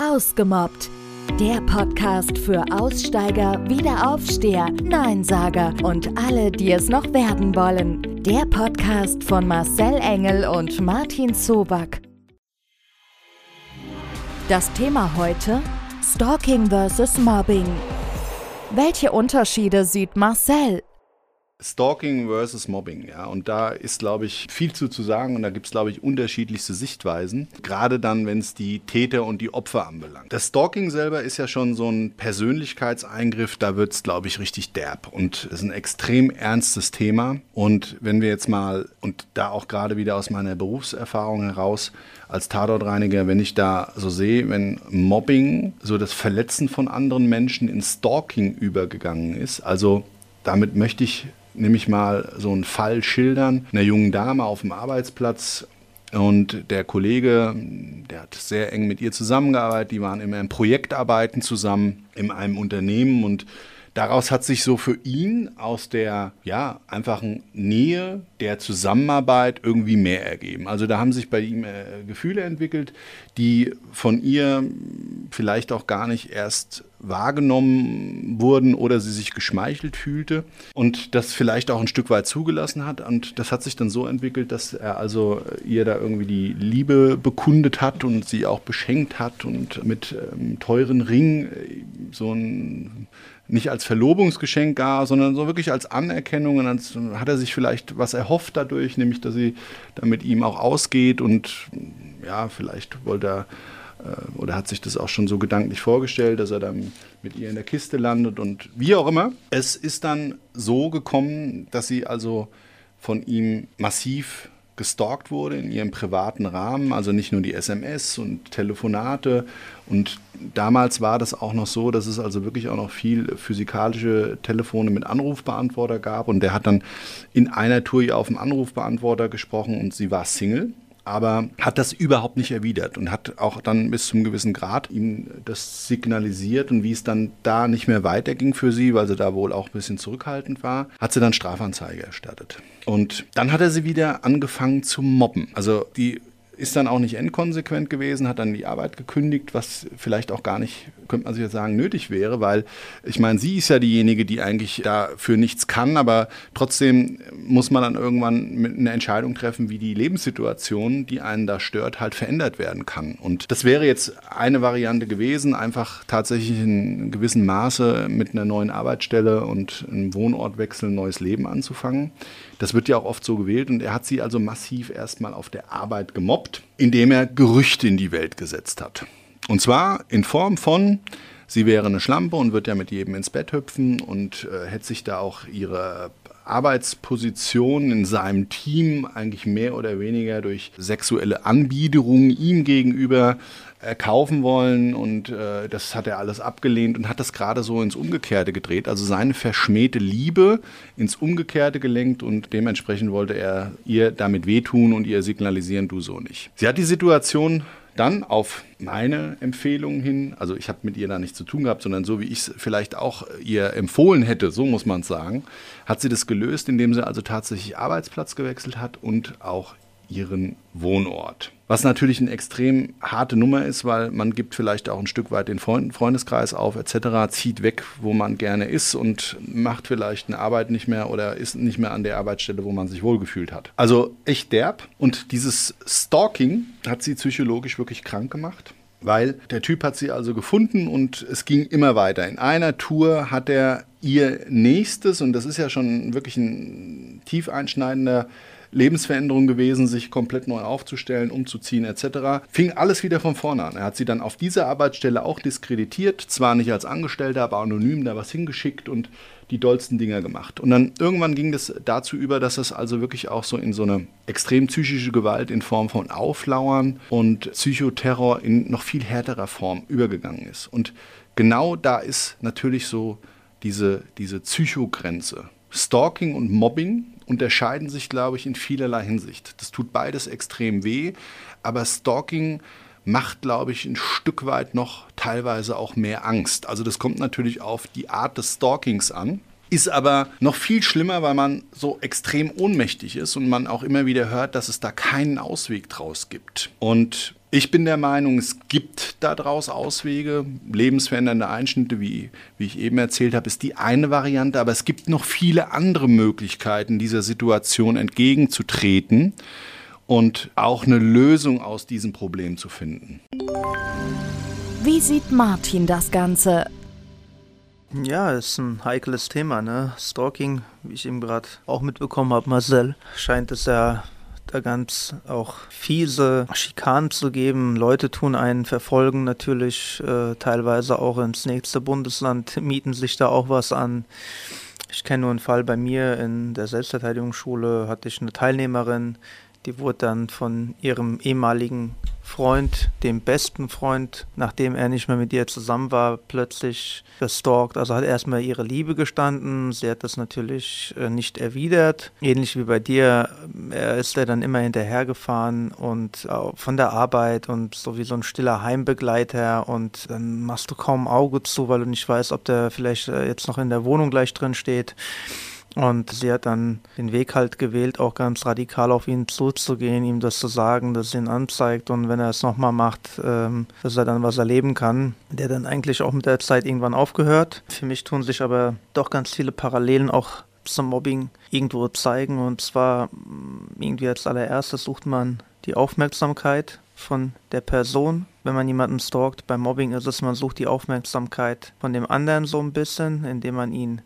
Ausgemobbt. Der Podcast für Aussteiger, Wiederaufsteher, Neinsager und alle, die es noch werden wollen. Der Podcast von Marcel Engel und Martin Zoback. Das Thema heute: Stalking vs. Mobbing. Welche Unterschiede sieht Marcel? Stalking versus Mobbing, ja. Und da ist, glaube ich, viel zu, zu sagen und da gibt es, glaube ich, unterschiedlichste Sichtweisen. Gerade dann, wenn es die Täter und die Opfer anbelangt. Das Stalking selber ist ja schon so ein Persönlichkeitseingriff, da wird es, glaube ich, richtig derb. Und es ist ein extrem ernstes Thema. Und wenn wir jetzt mal, und da auch gerade wieder aus meiner Berufserfahrung heraus, als Tatortreiniger, wenn ich da so sehe, wenn Mobbing, so das Verletzen von anderen Menschen in Stalking übergegangen ist, also damit möchte ich nämlich mal so einen Fall schildern, einer jungen Dame auf dem Arbeitsplatz. Und der Kollege, der hat sehr eng mit ihr zusammengearbeitet, die waren immer in Projektarbeiten zusammen in einem Unternehmen und daraus hat sich so für ihn aus der ja einfachen Nähe der Zusammenarbeit irgendwie mehr ergeben. Also da haben sich bei ihm äh, Gefühle entwickelt, die von ihr vielleicht auch gar nicht erst wahrgenommen wurden oder sie sich geschmeichelt fühlte und das vielleicht auch ein Stück weit zugelassen hat. Und das hat sich dann so entwickelt, dass er also ihr da irgendwie die Liebe bekundet hat und sie auch beschenkt hat und mit ähm, teuren Ring äh, so ein nicht als Verlobungsgeschenk gar, sondern so wirklich als Anerkennung. Und dann hat er sich vielleicht was erhofft dadurch, nämlich dass sie da mit ihm auch ausgeht und ja, vielleicht wollte er äh, oder hat sich das auch schon so gedanklich vorgestellt, dass er dann mit ihr in der Kiste landet und wie auch immer. Es ist dann so gekommen, dass sie also von ihm massiv gestalkt wurde in ihrem privaten Rahmen, also nicht nur die SMS und Telefonate. Und damals war das auch noch so, dass es also wirklich auch noch viel physikalische Telefone mit Anrufbeantworter gab. Und der hat dann in einer Tour auf dem Anrufbeantworter gesprochen und sie war Single aber hat das überhaupt nicht erwidert und hat auch dann bis zum gewissen Grad ihm das signalisiert und wie es dann da nicht mehr weiterging für sie, weil sie da wohl auch ein bisschen zurückhaltend war, hat sie dann Strafanzeige erstattet. Und dann hat er sie wieder angefangen zu mobben. Also die ist dann auch nicht endkonsequent gewesen, hat dann die Arbeit gekündigt, was vielleicht auch gar nicht, könnte man sich jetzt sagen, nötig wäre, weil ich meine, sie ist ja diejenige, die eigentlich dafür nichts kann, aber trotzdem muss man dann irgendwann mit eine Entscheidung treffen, wie die Lebenssituation, die einen da stört, halt verändert werden kann. Und das wäre jetzt eine Variante gewesen, einfach tatsächlich in gewissem Maße mit einer neuen Arbeitsstelle und einem Wohnortwechsel ein neues Leben anzufangen. Das wird ja auch oft so gewählt und er hat sie also massiv erstmal auf der Arbeit gemobbt, indem er Gerüchte in die Welt gesetzt hat. Und zwar in Form von, sie wäre eine Schlampe und wird ja mit jedem ins Bett hüpfen und äh, hätte sich da auch ihre Arbeitsposition in seinem Team eigentlich mehr oder weniger durch sexuelle Anbiederungen ihm gegenüber kaufen wollen und äh, das hat er alles abgelehnt und hat das gerade so ins Umgekehrte gedreht, also seine verschmähte Liebe ins Umgekehrte gelenkt und dementsprechend wollte er ihr damit wehtun und ihr signalisieren, du so nicht. Sie hat die Situation dann auf meine Empfehlung hin, also ich habe mit ihr da nichts zu tun gehabt, sondern so wie ich es vielleicht auch ihr empfohlen hätte, so muss man es sagen, hat sie das gelöst, indem sie also tatsächlich Arbeitsplatz gewechselt hat und auch ihren Wohnort. Was natürlich eine extrem harte Nummer ist, weil man gibt vielleicht auch ein Stück weit den Freundeskreis auf etc., zieht weg, wo man gerne ist und macht vielleicht eine Arbeit nicht mehr oder ist nicht mehr an der Arbeitsstelle, wo man sich wohlgefühlt hat. Also echt derb. Und dieses Stalking hat sie psychologisch wirklich krank gemacht weil der Typ hat sie also gefunden und es ging immer weiter. In einer Tour hat er ihr nächstes, und das ist ja schon wirklich ein tief einschneidender Lebensveränderung gewesen, sich komplett neu aufzustellen, umzuziehen etc. Fing alles wieder von vorne an. Er hat sie dann auf dieser Arbeitsstelle auch diskreditiert, zwar nicht als Angestellter, aber anonym da was hingeschickt und die dollsten Dinger gemacht. Und dann irgendwann ging das dazu über, dass es also wirklich auch so in so eine extrem psychische Gewalt in Form von Auflauern und Psychoterror in noch viel härterer Form übergegangen ist. Und genau da ist natürlich so diese, diese Psychogrenze. Stalking und Mobbing unterscheiden sich, glaube ich, in vielerlei Hinsicht. Das tut beides extrem weh, aber Stalking macht, glaube ich, ein Stück weit noch teilweise auch mehr Angst. Also das kommt natürlich auf die Art des Stalkings an. Ist aber noch viel schlimmer, weil man so extrem ohnmächtig ist und man auch immer wieder hört, dass es da keinen Ausweg draus gibt. Und Ich bin der Meinung, es gibt daraus Auswege. Lebensverändernde Einschnitte, wie, wie ich eben erzählt habe, ist die eine Variante, aber es gibt noch viele andere Möglichkeiten, dieser Situation entgegenzutreten und auch eine Lösung aus diesem Problem zu finden. Wie sieht Martin das Ganze? Ja, ist ein heikles Thema, ne? Stalking, wie ich eben gerade auch mitbekommen habe, Marcel, scheint es ja da ganz auch fiese Schikanen zu geben. Leute tun einen verfolgen natürlich äh, teilweise auch ins nächste Bundesland, mieten sich da auch was an. Ich kenne nur einen Fall bei mir in der Selbstverteidigungsschule, hatte ich eine Teilnehmerin, die wurde dann von ihrem ehemaligen Freund, dem besten Freund, nachdem er nicht mehr mit ihr zusammen war, plötzlich gestalkt. Also hat erstmal ihre Liebe gestanden. Sie hat das natürlich äh, nicht erwidert. Ähnlich wie bei dir. Er ist er dann immer hinterhergefahren und von der Arbeit und so wie so ein stiller Heimbegleiter. Und dann machst du kaum Auge zu, weil du nicht weißt, ob der vielleicht äh, jetzt noch in der Wohnung gleich drin steht. Und sie hat dann den Weg halt gewählt, auch ganz radikal auf ihn zuzugehen, ihm das zu sagen, dass sie ihn anzeigt und wenn er es nochmal macht, ähm, dass er dann was erleben kann. Der dann eigentlich auch mit der Zeit irgendwann aufgehört. Für mich tun sich aber doch ganz viele Parallelen auch zum Mobbing irgendwo zeigen. Und zwar mm, irgendwie als allererstes sucht man die Aufmerksamkeit von der Person. Wenn man jemanden stalkt, beim Mobbing ist es, man sucht die Aufmerksamkeit von dem anderen so ein bisschen, indem man ihn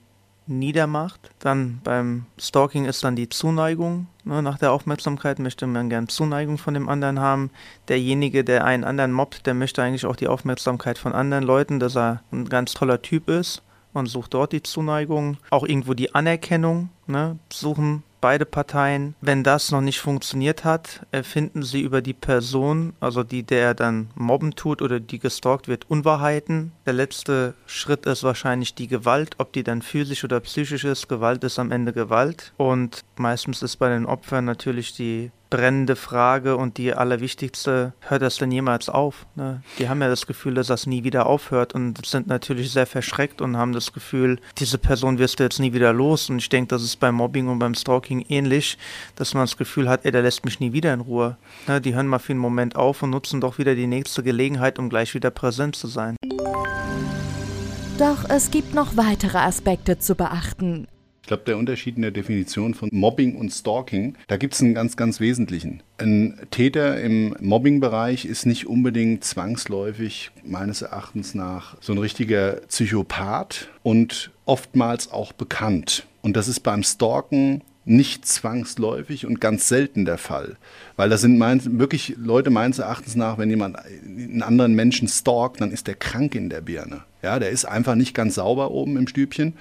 niedermacht. Dann beim Stalking ist dann die Zuneigung. Ne, nach der Aufmerksamkeit möchte man gern Zuneigung von dem anderen haben. Derjenige, der einen anderen mobbt, der möchte eigentlich auch die Aufmerksamkeit von anderen Leuten, dass er ein ganz toller Typ ist und sucht dort die Zuneigung. Auch irgendwo die Anerkennung. Ne, suchen beide Parteien. Wenn das noch nicht funktioniert hat, erfinden sie über die Person, also die der dann mobben tut oder die gestalkt wird, Unwahrheiten. Der letzte Schritt ist wahrscheinlich die Gewalt, ob die dann physisch oder psychisch ist. Gewalt ist am Ende Gewalt. Und meistens ist bei den Opfern natürlich die brennende Frage und die allerwichtigste, hört das denn jemals auf? Ne? Die haben ja das Gefühl, dass das nie wieder aufhört und sind natürlich sehr verschreckt und haben das Gefühl, diese Person wirst du jetzt nie wieder los. Und ich denke, das ist beim Mobbing und beim Stalking ähnlich, dass man das Gefühl hat, ey, der lässt mich nie wieder in Ruhe. Ne? Die hören mal für einen Moment auf und nutzen doch wieder die nächste Gelegenheit, um gleich wieder präsent zu sein. Doch es gibt noch weitere Aspekte zu beachten. Ich glaube, der Unterschied in der Definition von Mobbing und Stalking, da gibt es einen ganz, ganz wesentlichen. Ein Täter im Mobbing-Bereich ist nicht unbedingt zwangsläufig, meines Erachtens nach, so ein richtiger Psychopath und oftmals auch bekannt. Und das ist beim Stalken nicht zwangsläufig und ganz selten der Fall. Weil das sind mein, wirklich Leute meines Erachtens nach, wenn jemand einen anderen Menschen stalkt, dann ist der krank in der Birne. Ja, der ist einfach nicht ganz sauber oben im Stübchen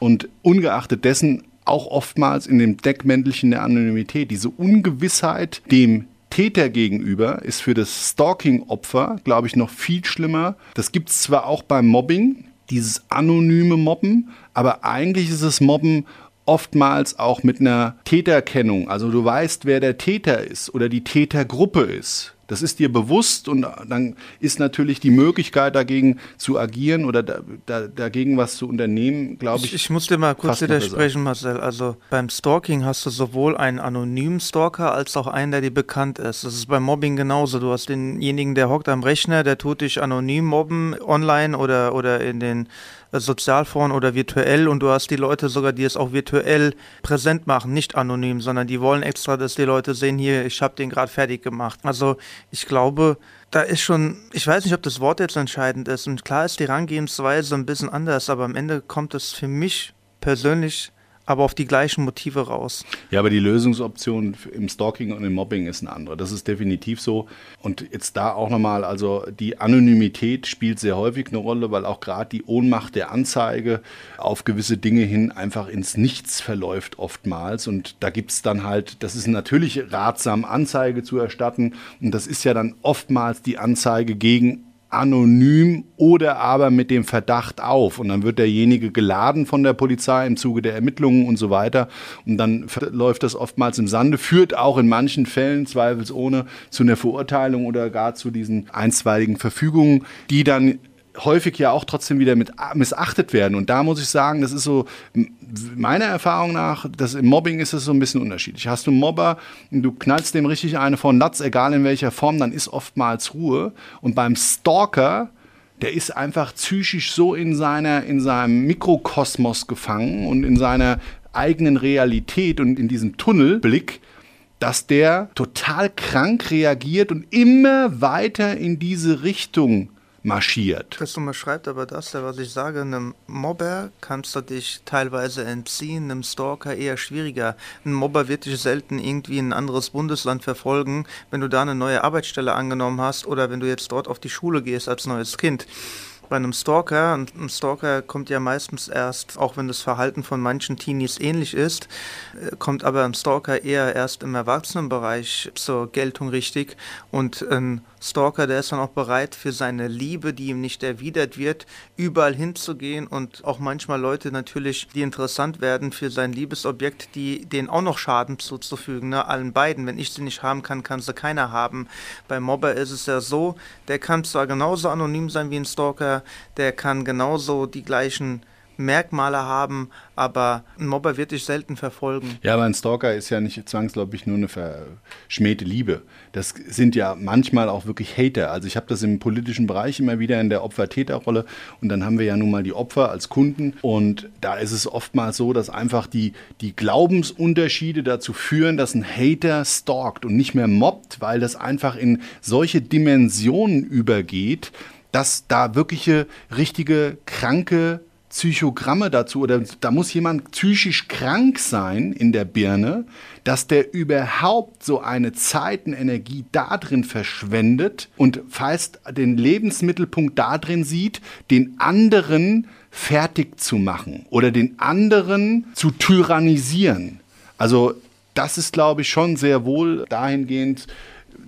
und ungeachtet dessen auch oftmals in dem Deckmäntelchen der Anonymität, diese Ungewissheit dem Täter gegenüber ist für das Stalking-Opfer, glaube ich, noch viel schlimmer. Das gibt es zwar auch beim Mobbing, dieses anonyme Mobben, aber eigentlich ist es Mobben oftmals auch mit einer Täterkennung. Also du weißt, wer der Täter ist oder die Tätergruppe ist. Das ist dir bewusst und dann ist natürlich die Möglichkeit dagegen zu agieren oder da, da, dagegen was zu unternehmen, glaube ich. ich. Ich muss dir mal kurz widersprechen, Marcel. Also beim Stalking hast du sowohl einen anonymen Stalker als auch einen, der dir bekannt ist. Das ist beim Mobbing genauso. Du hast denjenigen, der hockt am Rechner, der tut dich anonym mobben, online oder, oder in den Sozialforen oder virtuell und du hast die Leute sogar, die es auch virtuell präsent machen, nicht anonym, sondern die wollen extra, dass die Leute sehen, hier, ich habe den gerade fertig gemacht. Also ich glaube, da ist schon, ich weiß nicht, ob das Wort jetzt entscheidend ist und klar ist die Herangehensweise ein bisschen anders, aber am Ende kommt es für mich persönlich aber auf die gleichen Motive raus. Ja, aber die Lösungsoption im Stalking und im Mobbing ist eine andere. Das ist definitiv so. Und jetzt da auch nochmal, also die Anonymität spielt sehr häufig eine Rolle, weil auch gerade die Ohnmacht der Anzeige auf gewisse Dinge hin einfach ins Nichts verläuft oftmals. Und da gibt es dann halt, das ist natürlich ratsam, Anzeige zu erstatten. Und das ist ja dann oftmals die Anzeige gegen anonym oder aber mit dem Verdacht auf. Und dann wird derjenige geladen von der Polizei im Zuge der Ermittlungen und so weiter. Und dann läuft das oftmals im Sande, führt auch in manchen Fällen zweifelsohne zu einer Verurteilung oder gar zu diesen einstweiligen Verfügungen, die dann häufig ja auch trotzdem wieder mit missachtet werden. Und da muss ich sagen, das ist so, meiner Erfahrung nach, das im Mobbing ist es so ein bisschen unterschiedlich. Hast du einen Mobber, du knallst dem richtig eine von Latz, egal in welcher Form, dann ist oftmals Ruhe. Und beim Stalker, der ist einfach psychisch so in, seiner, in seinem Mikrokosmos gefangen und in seiner eigenen Realität und in diesem Tunnelblick, dass der total krank reagiert und immer weiter in diese Richtung marschiert. Das unterschreibt aber das, was ich sage, einem Mobber kannst du dich teilweise entziehen, einem Stalker eher schwieriger. Ein Mobber wird dich selten irgendwie in ein anderes Bundesland verfolgen, wenn du da eine neue Arbeitsstelle angenommen hast oder wenn du jetzt dort auf die Schule gehst als neues Kind bei einem Stalker, und ein Stalker kommt ja meistens erst, auch wenn das Verhalten von manchen Teenies ähnlich ist, äh, kommt aber ein Stalker eher erst im Erwachsenenbereich zur Geltung richtig und ein Stalker, der ist dann auch bereit für seine Liebe, die ihm nicht erwidert wird, überall hinzugehen und auch manchmal Leute natürlich, die interessant werden für sein Liebesobjekt, die denen auch noch Schaden zuzufügen, ne? allen beiden. Wenn ich sie nicht haben kann, kann sie keiner haben. Bei Mobber ist es ja so, der kann zwar genauso anonym sein wie ein Stalker, der kann genauso die gleichen Merkmale haben, aber ein Mobber wird dich selten verfolgen. Ja, aber ein Stalker ist ja nicht zwangsläufig nur eine verschmähte Liebe. Das sind ja manchmal auch wirklich Hater. Also ich habe das im politischen Bereich immer wieder in der Opfer-Täter-Rolle und dann haben wir ja nun mal die Opfer als Kunden und da ist es oftmals so, dass einfach die, die Glaubensunterschiede dazu führen, dass ein Hater stalkt und nicht mehr mobbt, weil das einfach in solche Dimensionen übergeht, dass da wirkliche, richtige, kranke Psychogramme dazu oder da muss jemand psychisch krank sein in der Birne, dass der überhaupt so eine Zeit und Energie da drin verschwendet und fast den Lebensmittelpunkt da drin sieht, den anderen fertig zu machen oder den anderen zu tyrannisieren. Also das ist, glaube ich, schon sehr wohl dahingehend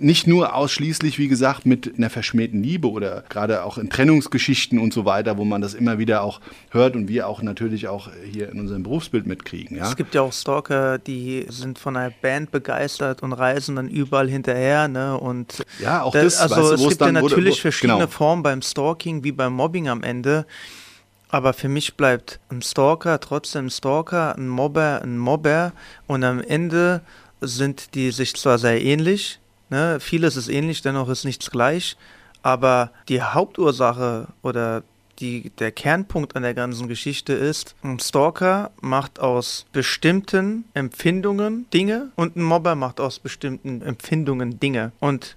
nicht nur ausschließlich, wie gesagt, mit einer verschmähten Liebe oder gerade auch in Trennungsgeschichten und so weiter, wo man das immer wieder auch hört und wir auch natürlich auch hier in unserem Berufsbild mitkriegen. Ja? Es gibt ja auch Stalker, die sind von einer Band begeistert und reisen dann überall hinterher. Ne? Und ja, auch das. Also weißt du, es gibt ja natürlich wurde, verschiedene genau. Formen beim Stalking wie beim Mobbing am Ende. Aber für mich bleibt ein Stalker trotzdem ein Stalker, ein Mobber ein Mobber und am Ende sind die sich zwar sehr ähnlich, Ne? Vieles ist ähnlich, dennoch ist nichts gleich. Aber die Hauptursache oder die, der Kernpunkt an der ganzen Geschichte ist, ein Stalker macht aus bestimmten Empfindungen Dinge und ein Mobber macht aus bestimmten Empfindungen Dinge. Und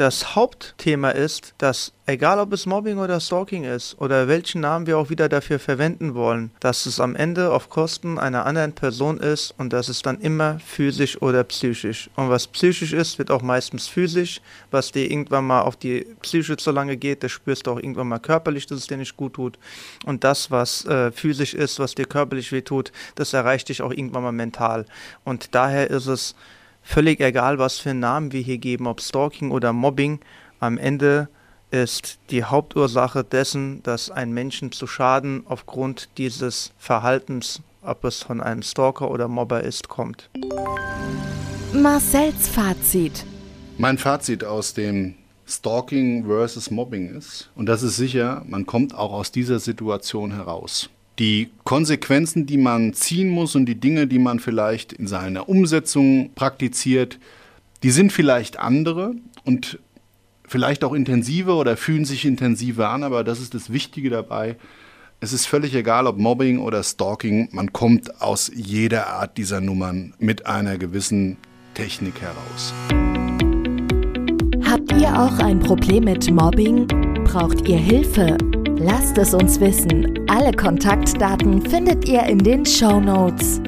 das Hauptthema ist, dass egal ob es Mobbing oder Stalking ist oder welchen Namen wir auch wieder dafür verwenden wollen, dass es am Ende auf Kosten einer anderen Person ist und dass es dann immer physisch oder psychisch. Und was psychisch ist, wird auch meistens physisch. Was dir irgendwann mal auf die Psyche zu lange geht, das spürst du auch irgendwann mal körperlich, dass es dir nicht gut tut. Und das, was äh, physisch ist, was dir körperlich wehtut, das erreicht dich auch irgendwann mal mental. Und daher ist es völlig egal, was für einen Namen wir hier geben, ob Stalking oder Mobbing, am Ende ist die Hauptursache dessen, dass ein Menschen zu Schaden aufgrund dieses Verhaltens, ob es von einem Stalker oder Mobber ist, kommt. Marcells Fazit. Mein Fazit aus dem Stalking versus Mobbing ist, und das ist sicher, man kommt auch aus dieser Situation heraus die Konsequenzen, die man ziehen muss und die Dinge, die man vielleicht in seiner Umsetzung praktiziert, die sind vielleicht andere und vielleicht auch intensiver oder fühlen sich intensiver an, aber das ist das Wichtige dabei. Es ist völlig egal, ob Mobbing oder Stalking, man kommt aus jeder Art dieser Nummern mit einer gewissen Technik heraus. Habt ihr auch ein Problem mit Mobbing? Braucht ihr Hilfe? Lasst es uns wissen. Alle Kontaktdaten findet ihr in den Show Notes.